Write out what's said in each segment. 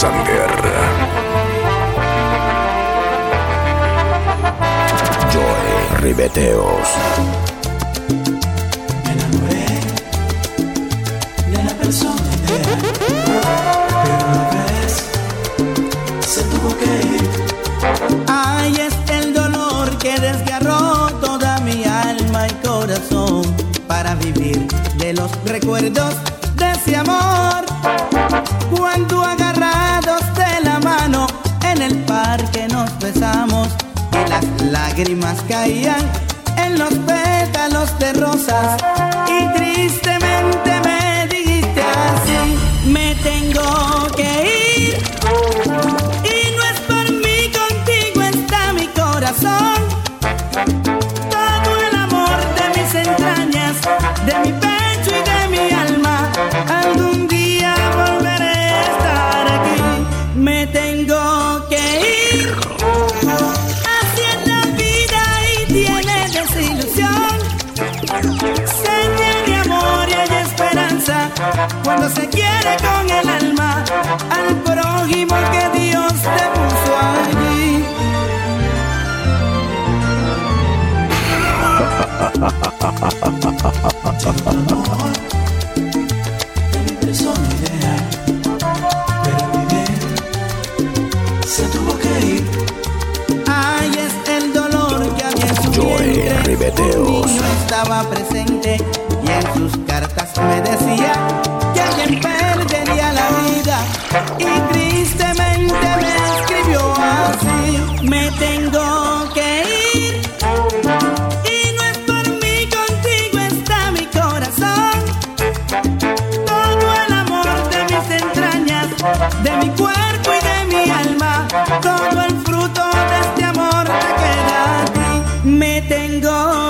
Alexander. Joy Ribeteos. Me enamoré de la persona ideal, pero una vez se tuvo que ir. Ay, es el dolor que desgarró toda mi alma y corazón para vivir de los recuerdos de ese amor. Cuando nos besamos y las lágrimas caían en los pétalos de rosas y tristemente me dijiste así, me tengo que ir. Cuando se quiere con el alma al prójimo que Dios te puso allí. se tuvo que ir. Ay, es el dolor que había en su Joy. Ribeteos. Estaba presente y tristemente me escribió así. Me tengo que ir y no es por mí, contigo está mi corazón. Todo el amor de mis entrañas, de mi cuerpo y de mi alma, todo el fruto de este amor te queda a ti. Me tengo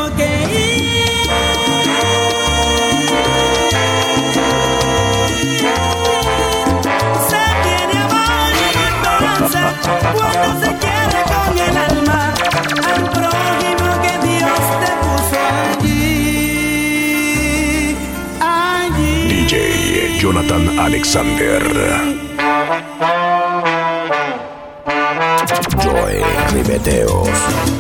Jonathan Alexander. Joy Ribeteos.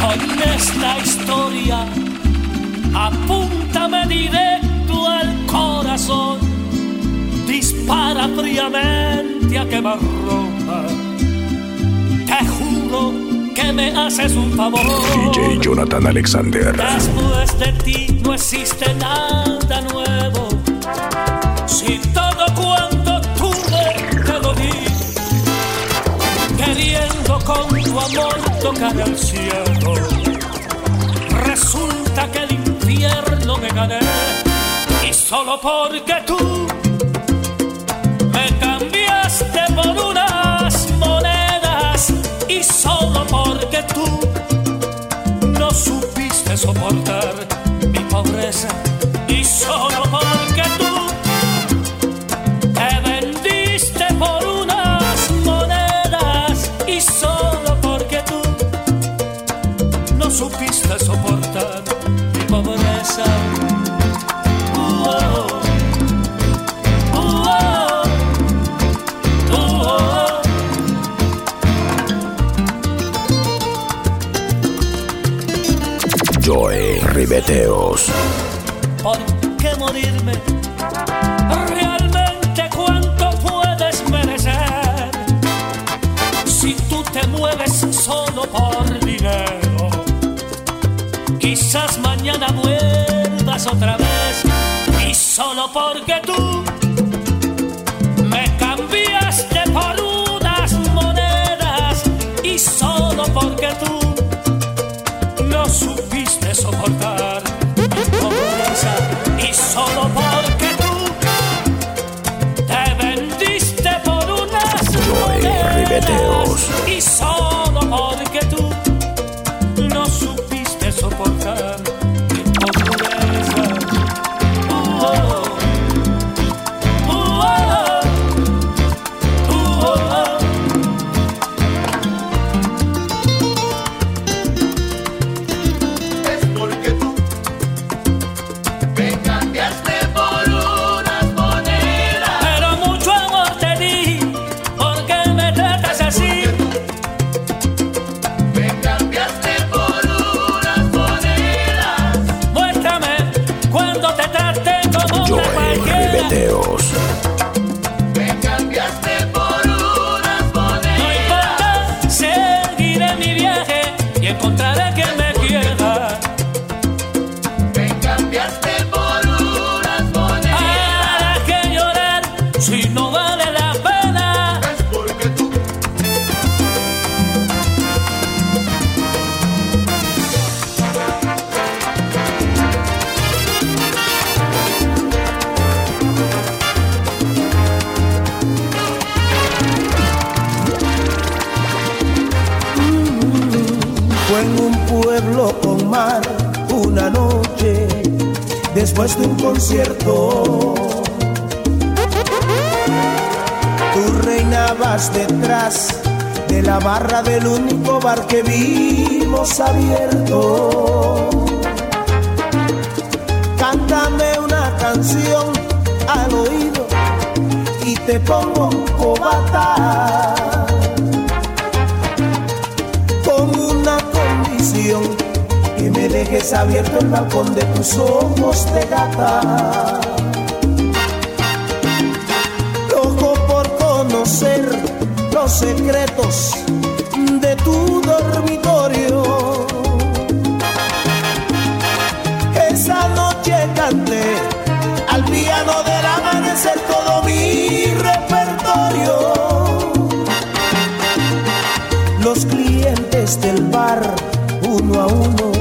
Con esta historia. Apúntame directo al corazón. Dispara fríamente a quemarropa. Te juro que me haces un favor. DJ Jonathan Alexander. Después de ti no existe nada nuevo. Si todo cuanto tuve te lo di, queriendo con tu amor tocar el cielo. Resulta que el infierno me gané y solo porque tú me cambiaste por unas monedas y solo porque tú no supiste soportar mi pobreza y solo porque tú ¿Realmente cuánto puedes merecer? Si tú te mueves solo por dinero, quizás mañana vuelvas otra vez. Y solo porque tú me cambiaste por unas monedas. Y solo porque tú uno a uno,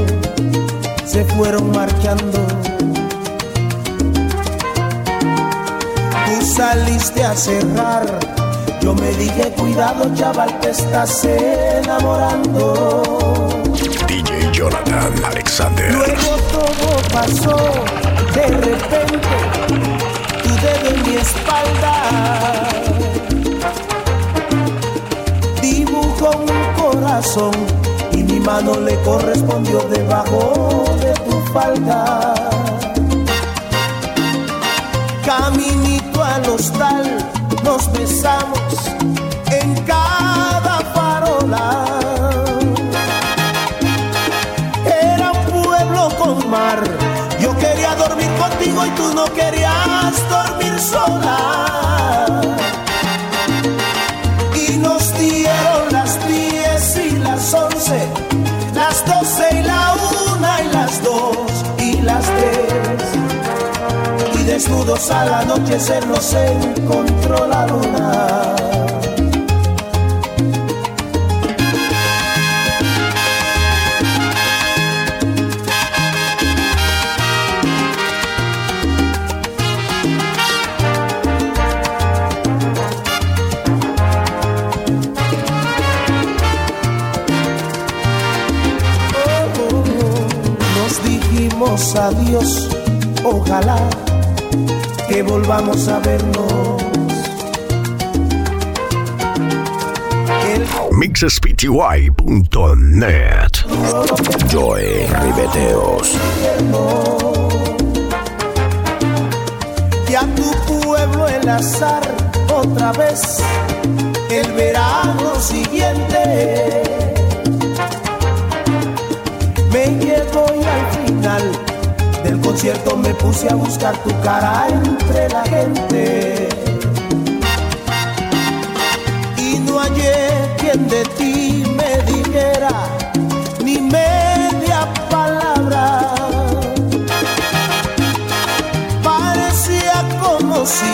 se fueron marchando. Tú saliste a cerrar, yo me dije, cuidado chaval, te estás enamorando. DJ Jonathan Alexander. Luego todo pasó, de repente, tu dedo en mi espalda. Dibujó un corazón mano le correspondió debajo de tu falda. Caminito al hostal, nos besamos Desnudos al anochecer nos encontró la luna. Nos dijimos adiós, ojalá que volvamos a vernos. El mixespty.net. Joe Ribeteos. y a tu pueblo el azar otra vez el verano siguiente me llevo y al final concierto me puse a buscar tu cara entre la gente y no hallé quien de ti me dijera ni media palabra parecía como si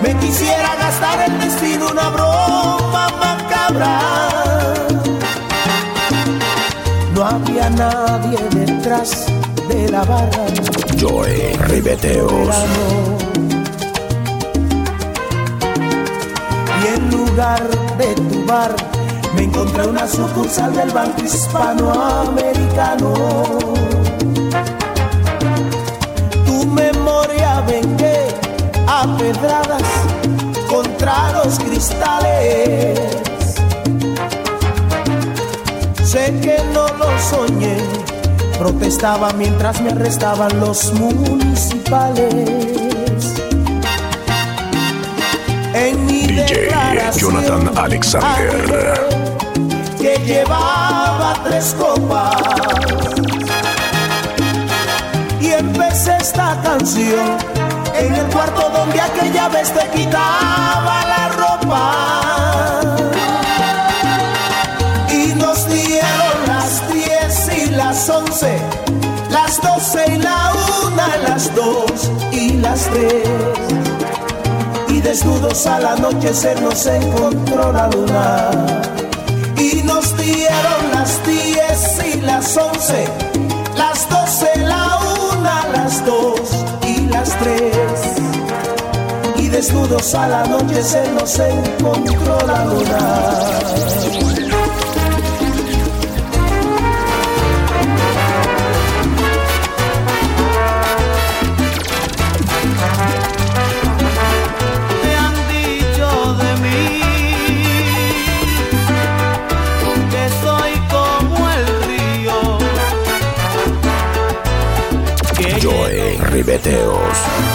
me quisiera gastar el destino una broma macabra. No había nadie detrás de la barra. Joy Ribeteos. Y en lugar de tu bar, me encontré una sucursal del Banco Hispanoamericano. Tu memoria vengué a pedradas contra los cristales. Sé que no lo soñé Protestaba mientras me arrestaban los municipales. En mi DJ Jonathan Alexander. Que llevaba tres copas. Y empecé esta canción en el cuarto donde aquella vez te quitaba la ropa una, las dos y las tres. Y desnudos al anochecer nos encontró la luna. Y nos dieron las diez y las once, las doce, la una, las dos y las tres. Y desnudos al anochecer nos encontró la luna. Mateos.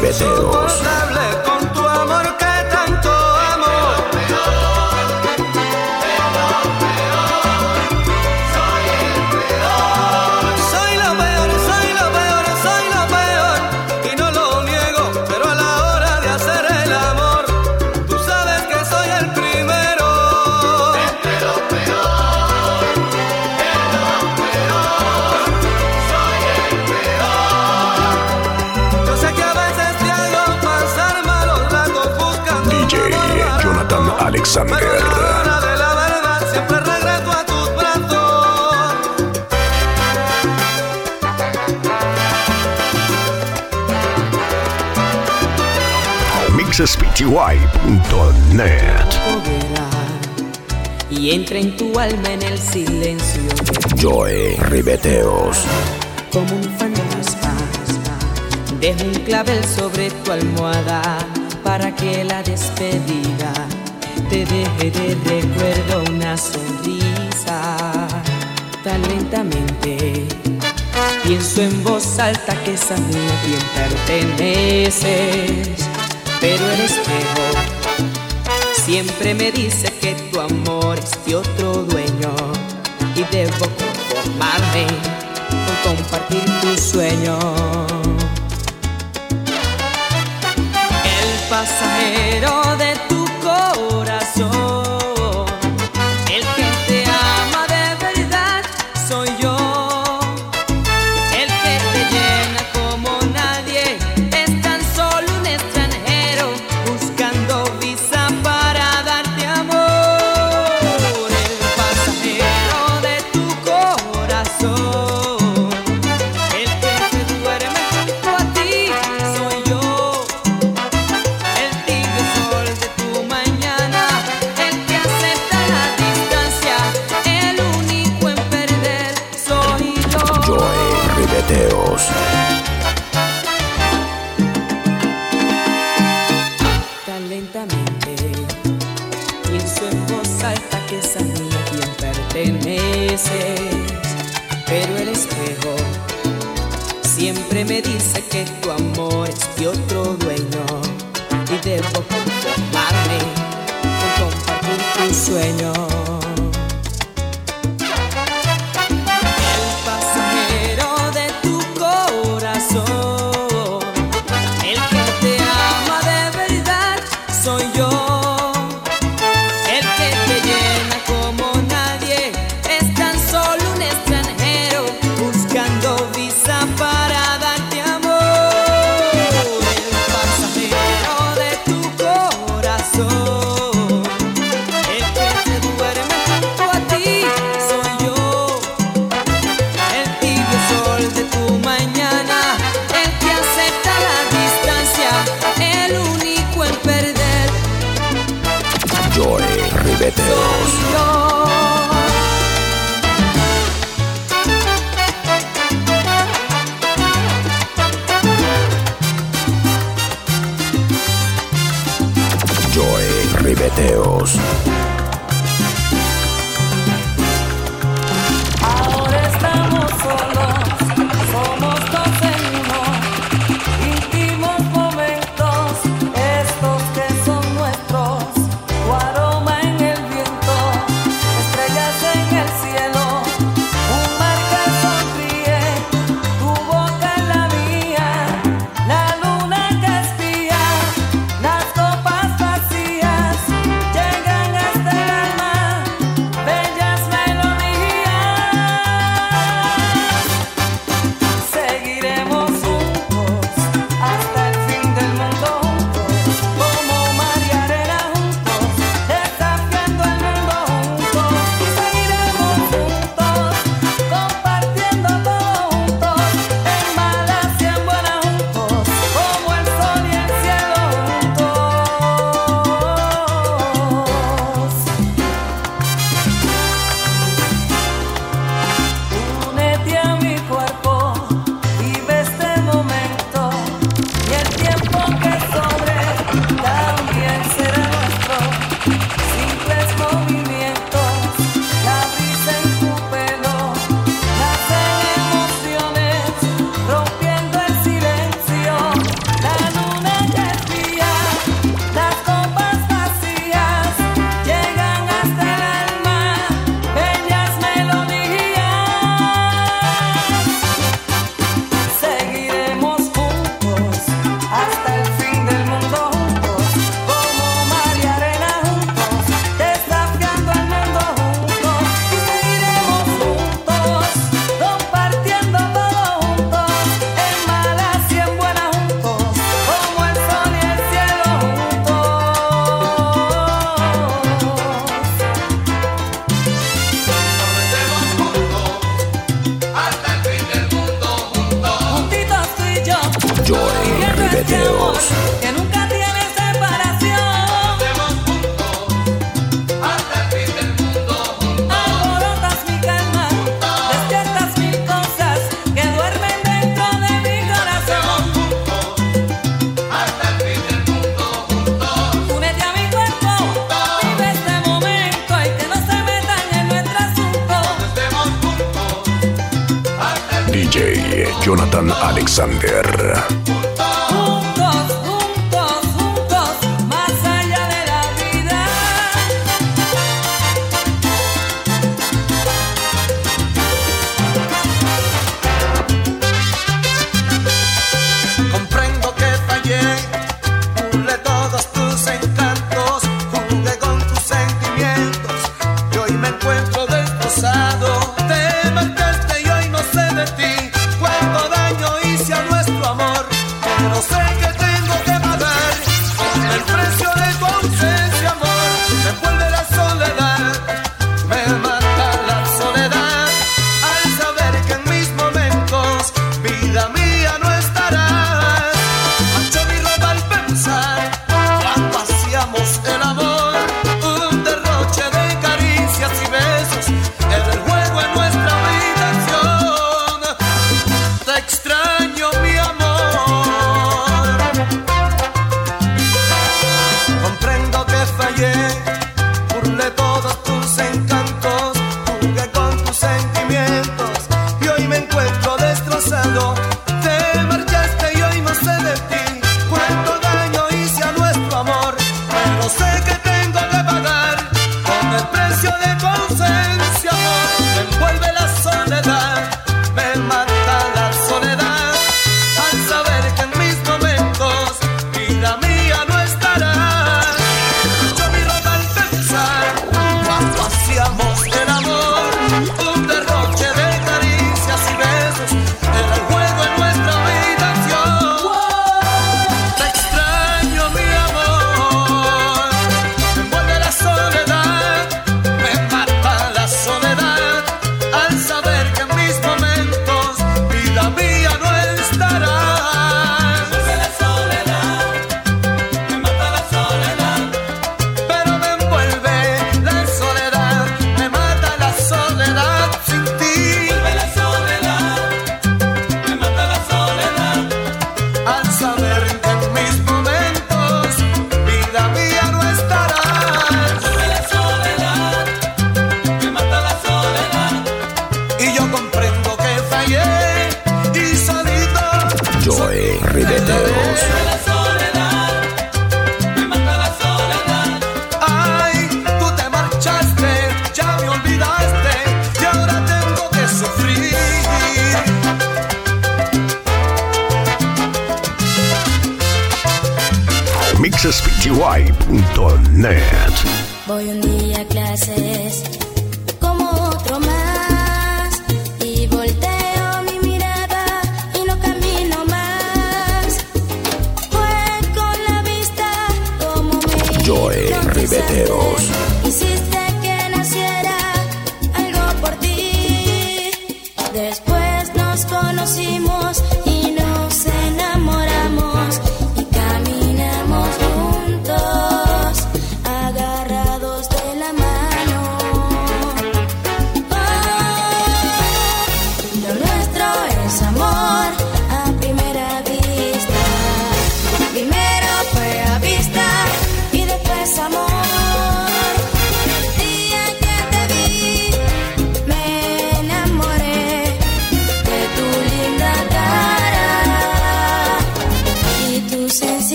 Ribeteros. pty.net. Y entra en tu alma en el silencio. De Joy Ribeteos. Como un fantasma, deja un clavel sobre tu almohada para que la despedida te deje de recuerdo una sonrisa. Tan lentamente pienso en voz alta que es a mí a quien perteneces pero el espejo siempre me dice que tu amor es de otro dueño y debo conformarme con compartir tu sueño. Adiós.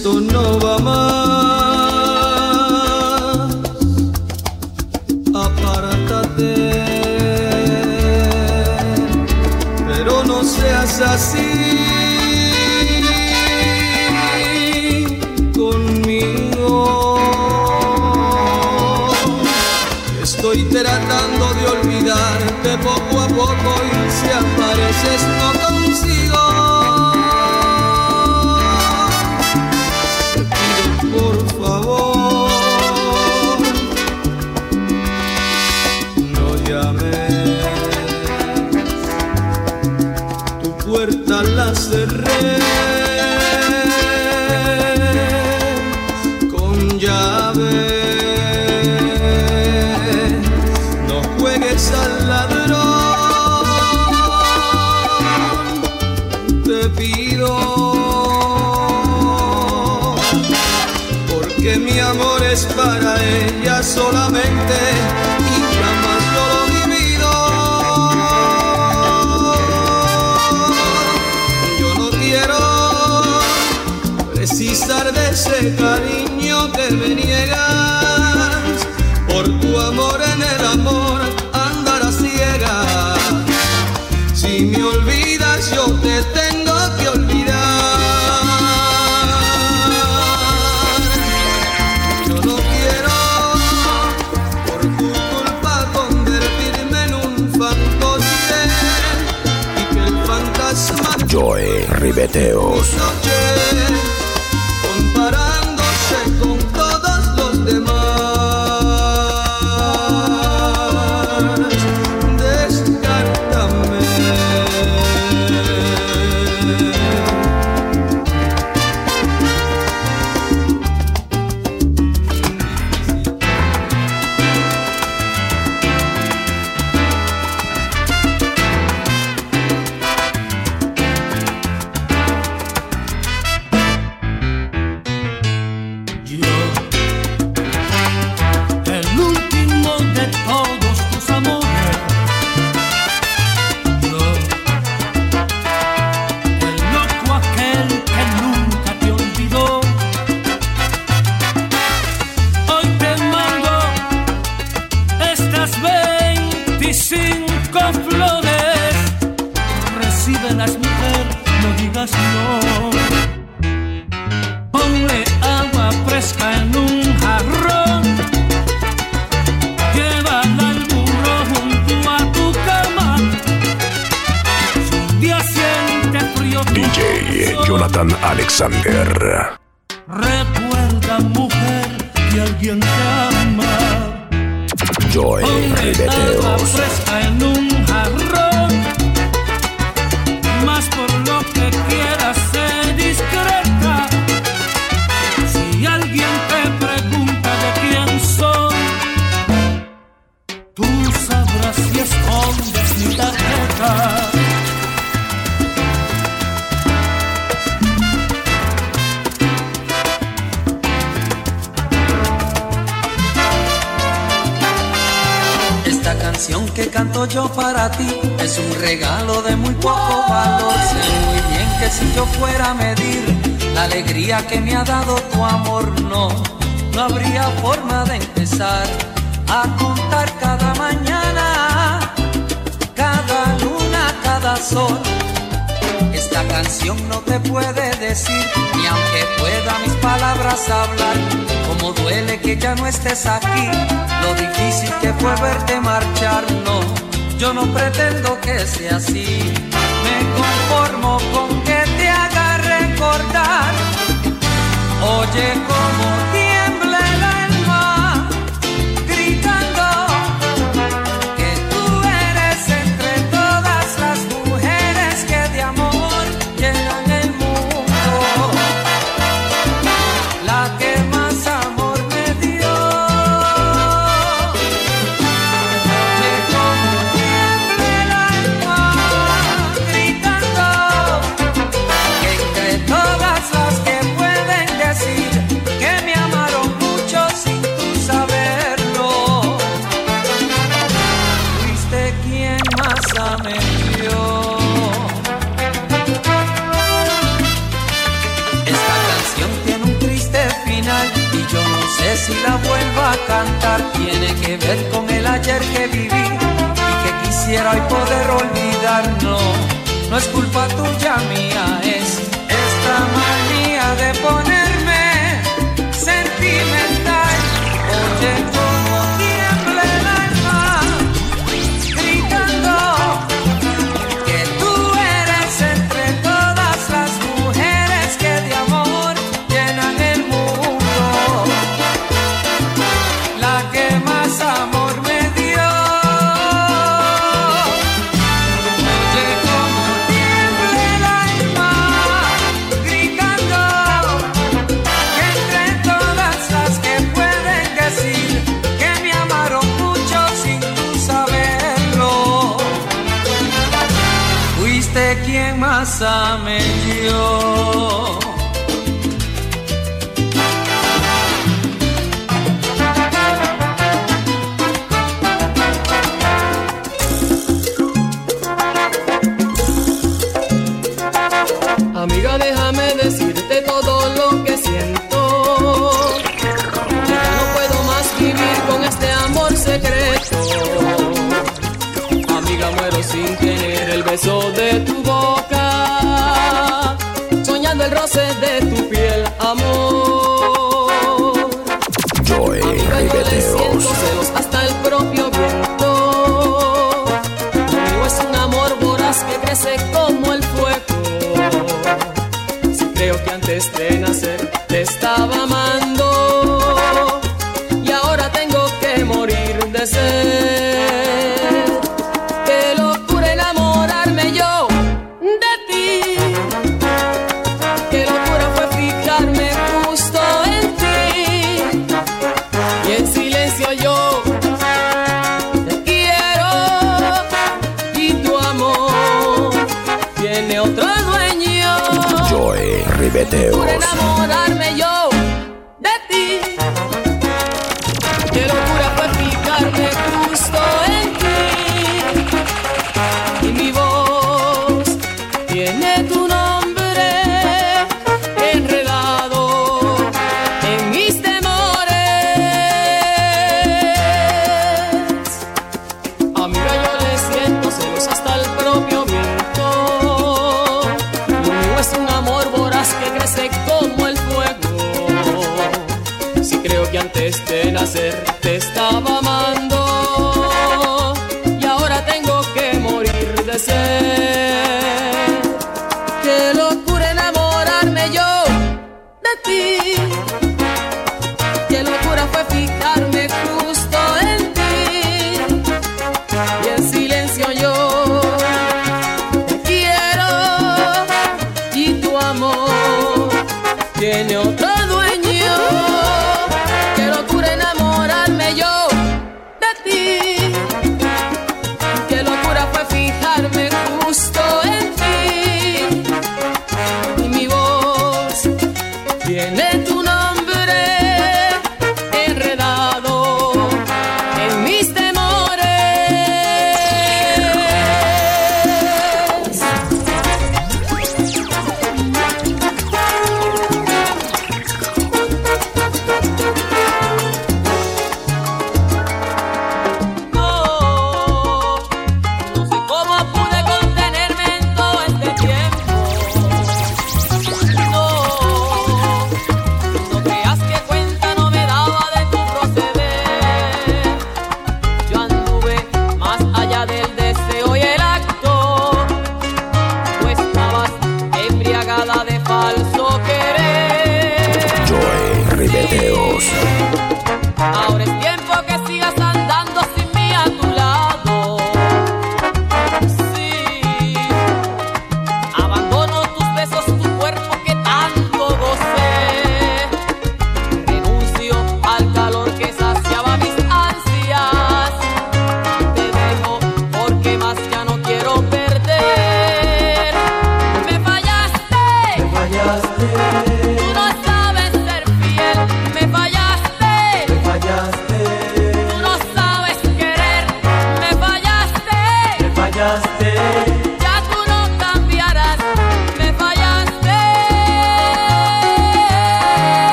Esto no va solamente Ribeteos. Esta canción que canto yo para ti es un regalo de muy poco valor. Sé muy bien que si yo fuera a medir la alegría que me ha dado tu amor, no, no habría forma de empezar a contar cada mañana, cada luna, cada sol. Esta canción no te puede decir, ni aunque pueda mis palabras hablar Cómo duele que ya no estés aquí, lo difícil que fue verte marchar, no, yo no pretendo que sea así. Me conformo con que te haga recordar, oye, cómo quisiera poder olvidarnos, no es culpa tuya mía. Eh.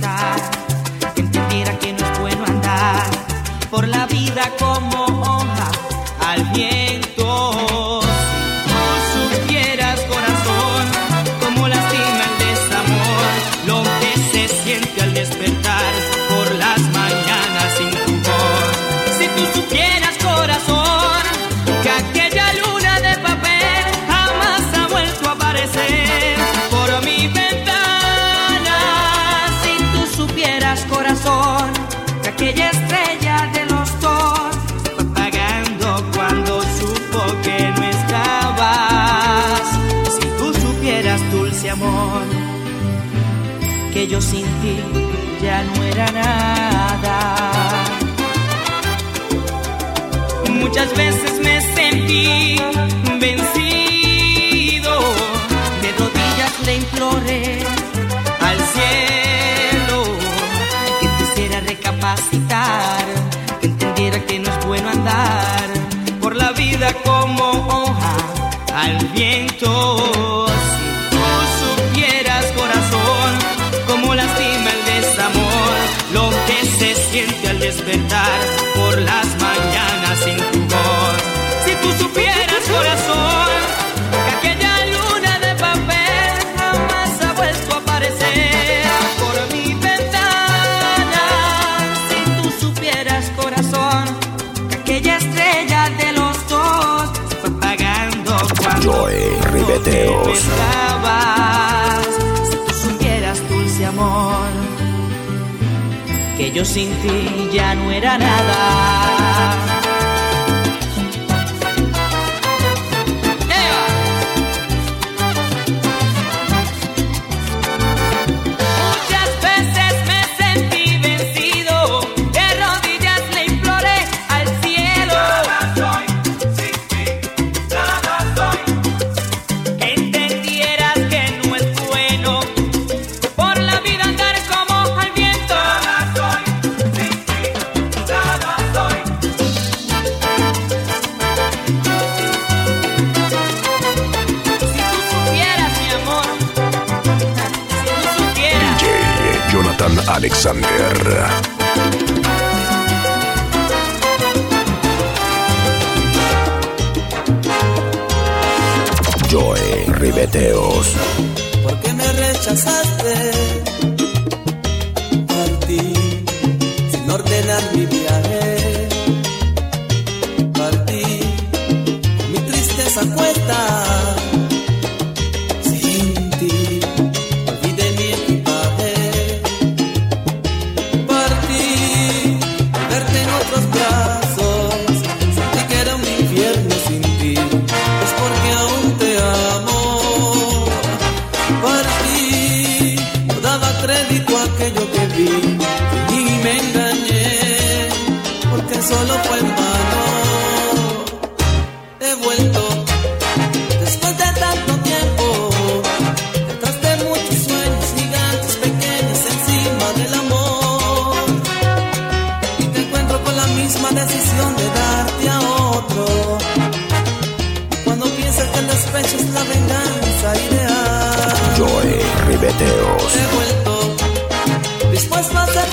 que entendiera que no es bueno andar por la vida como hoja al bien. yo sin ti ya no era nada. Muchas veces me sentí vencido, de rodillas le imploré al cielo que quisiera recapacitar, que entendiera que no es bueno andar por la vida como hoja al viento. despertar. sin ti ya no era nada.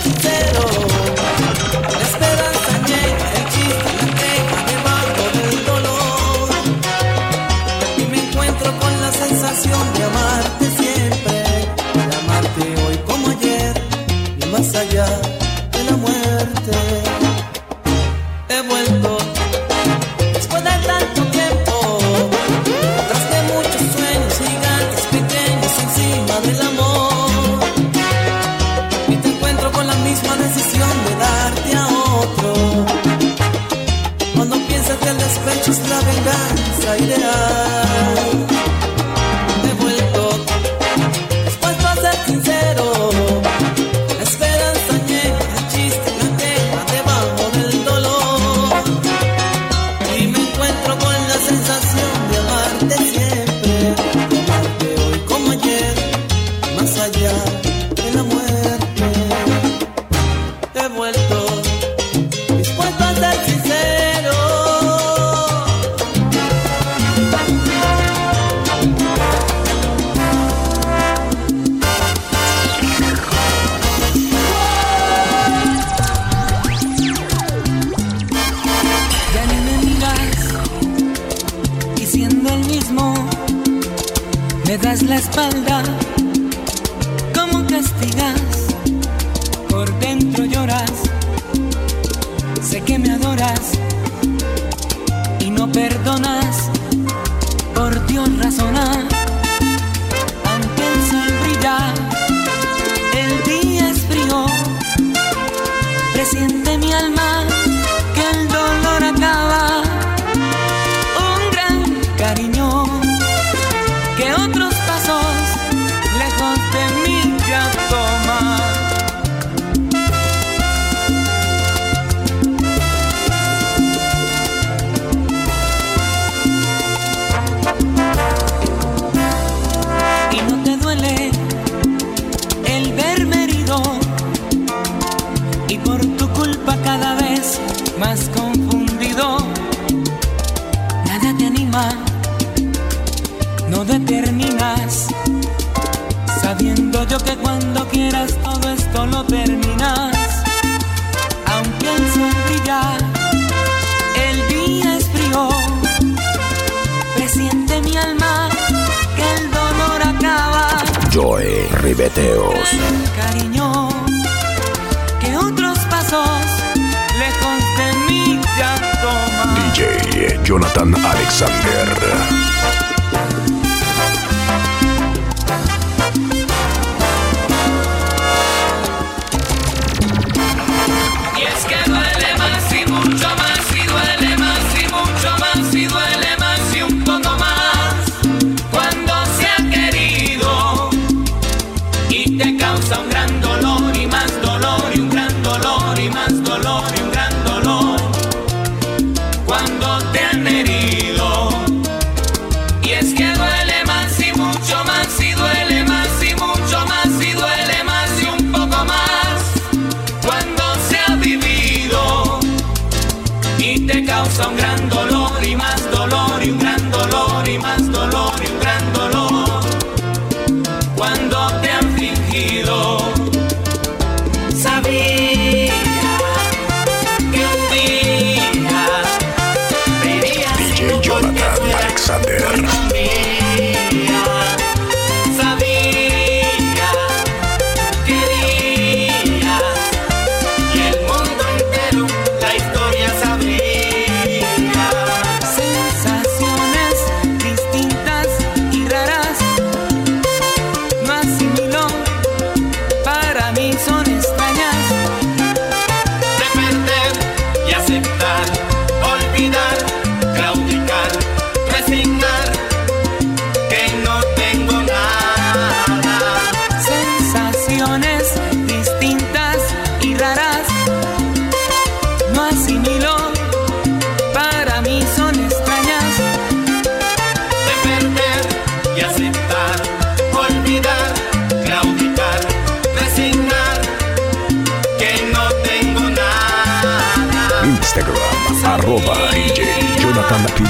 to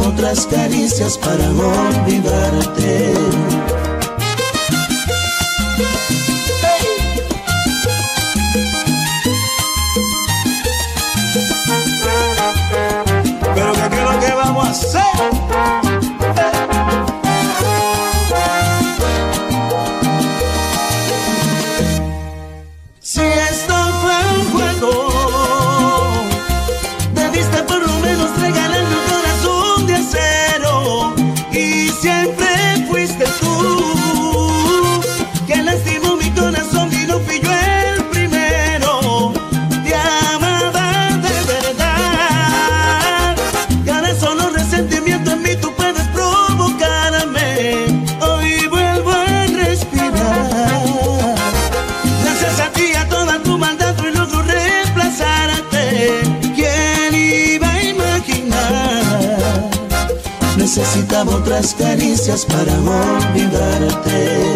otras caricias para olvidarte. Otras caricias para olvidarte.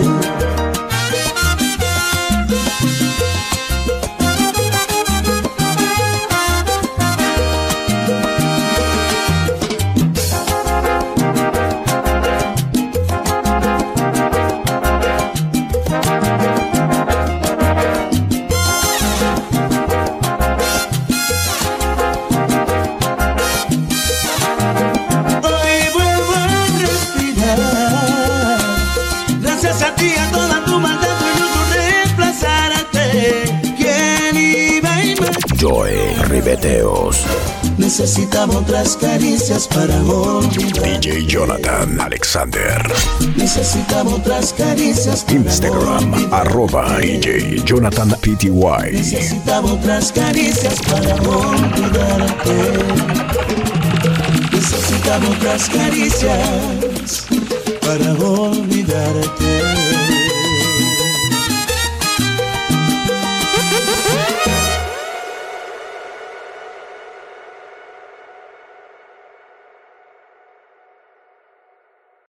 Necesitaba otras caricias para olvidar. DJ Jonathan Alexander. Necesitaba otras caricias para Instagram olvidar. arroba DJ Jonathan PTY. Necesitaba otras caricias para olvidarte. Necesitaba otras caricias para olvidarte.